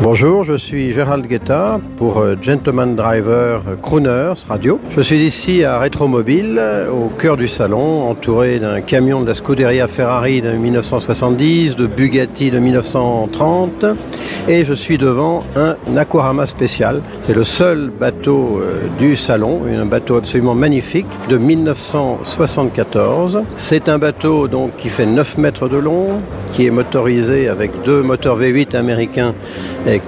Bonjour, je suis Gérald Guetta pour euh, Gentleman Driver euh, Crooners Radio. Je suis ici à Retromobile, euh, au cœur du salon, entouré d'un camion de la Scuderia Ferrari de 1970, de Bugatti de 1930, et je suis devant un Aquarama spécial. C'est le seul bateau du salon, un bateau absolument magnifique de 1974. C'est un bateau donc qui fait 9 mètres de long, qui est motorisé avec deux moteurs V8 américains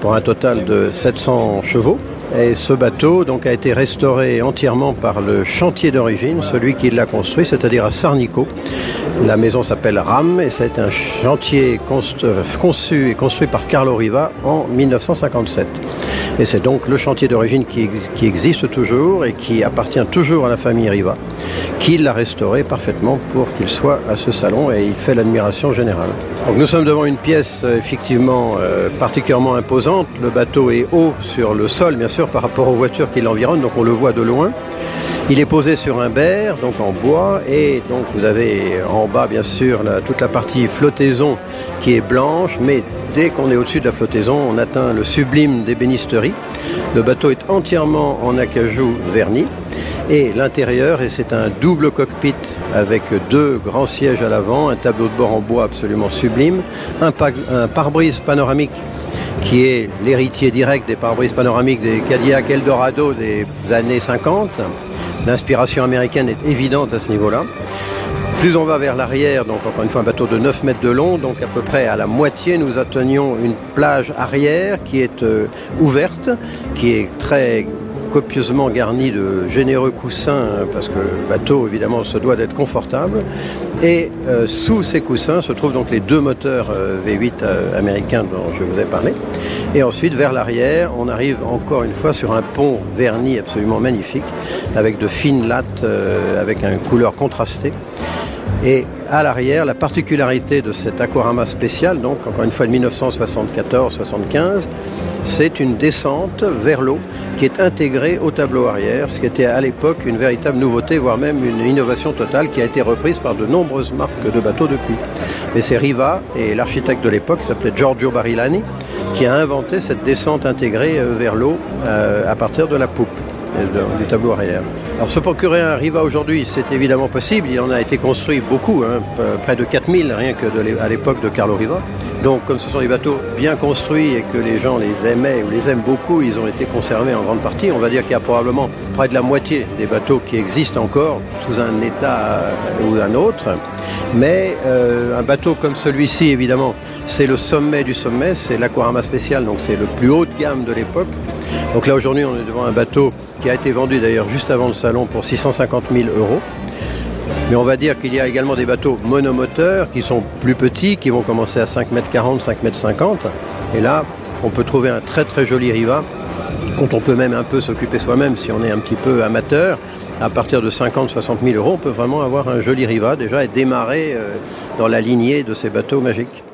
pour un total de 700 chevaux. Et ce bateau donc, a été restauré entièrement par le chantier d'origine, celui qui l'a construit, c'est-à-dire à Sarnico. La maison s'appelle RAM et c'est un chantier conçu et construit par Carlo Riva en 1957. Et c'est donc le chantier d'origine qui, existe toujours et qui appartient toujours à la famille Riva, qui l'a restauré parfaitement pour qu'il soit à ce salon et il fait l'admiration générale. Donc nous sommes devant une pièce euh, effectivement euh, particulièrement imposante. Le bateau est haut sur le sol, bien sûr, par rapport aux voitures qui l'environnent, donc on le voit de loin. Il est posé sur un berre, donc en bois, et donc vous avez en bas, bien sûr, toute la partie flottaison qui est blanche, mais dès qu'on est au-dessus de la flottaison, on atteint le sublime d'ébénisterie. Le bateau est entièrement en acajou verni. Et l'intérieur, et c'est un double cockpit avec deux grands sièges à l'avant, un tableau de bord en bois absolument sublime, un, un pare-brise panoramique qui est l'héritier direct des pare-brises panoramiques des Cadillac Eldorado des années 50. L'inspiration américaine est évidente à ce niveau-là. Plus on va vers l'arrière, donc encore une fois un bateau de 9 mètres de long, donc à peu près à la moitié, nous atteignons une plage arrière qui est euh, ouverte, qui est très copieusement garni de généreux coussins, hein, parce que le bateau, évidemment, se doit d'être confortable. Et euh, sous ces coussins se trouvent donc les deux moteurs euh, V8 euh, américains dont je vous ai parlé. Et ensuite, vers l'arrière, on arrive encore une fois sur un pont verni absolument magnifique, avec de fines lattes, avec une couleur contrastée. Et à l'arrière, la particularité de cet aquarama spécial, donc encore une fois de 1974-75, c'est une descente vers l'eau qui est intégrée au tableau arrière, ce qui était à l'époque une véritable nouveauté, voire même une innovation totale qui a été reprise par de nombreuses marques de bateaux depuis. Mais c'est Riva et l'architecte de l'époque, qui s'appelait Giorgio Barilani, qui a inventé cette descente intégrée euh, vers l'eau euh, à partir de la poupe du tableau arrière. Alors se procurer un Riva aujourd'hui, c'est évidemment possible. Il en a été construit beaucoup, hein, près de 4000 rien que à l'époque de Carlo Riva. Donc comme ce sont des bateaux bien construits et que les gens les aimaient ou les aiment beaucoup, ils ont été conservés en grande partie. On va dire qu'il y a probablement près de la moitié des bateaux qui existent encore sous un état ou un autre. Mais euh, un bateau comme celui-ci, évidemment, c'est le sommet du sommet, c'est l'aquarama spécial, donc c'est le plus haut de gamme de l'époque. Donc là aujourd'hui on est devant un bateau qui a été vendu d'ailleurs juste avant le salon pour 650 000 euros. Mais on va dire qu'il y a également des bateaux monomoteurs qui sont plus petits, qui vont commencer à 5 m 40, 5 m 50. Et là, on peut trouver un très très joli Riva dont on peut même un peu s'occuper soi-même si on est un petit peu amateur. À partir de 50-60 000 euros, on peut vraiment avoir un joli Riva déjà et démarrer euh, dans la lignée de ces bateaux magiques.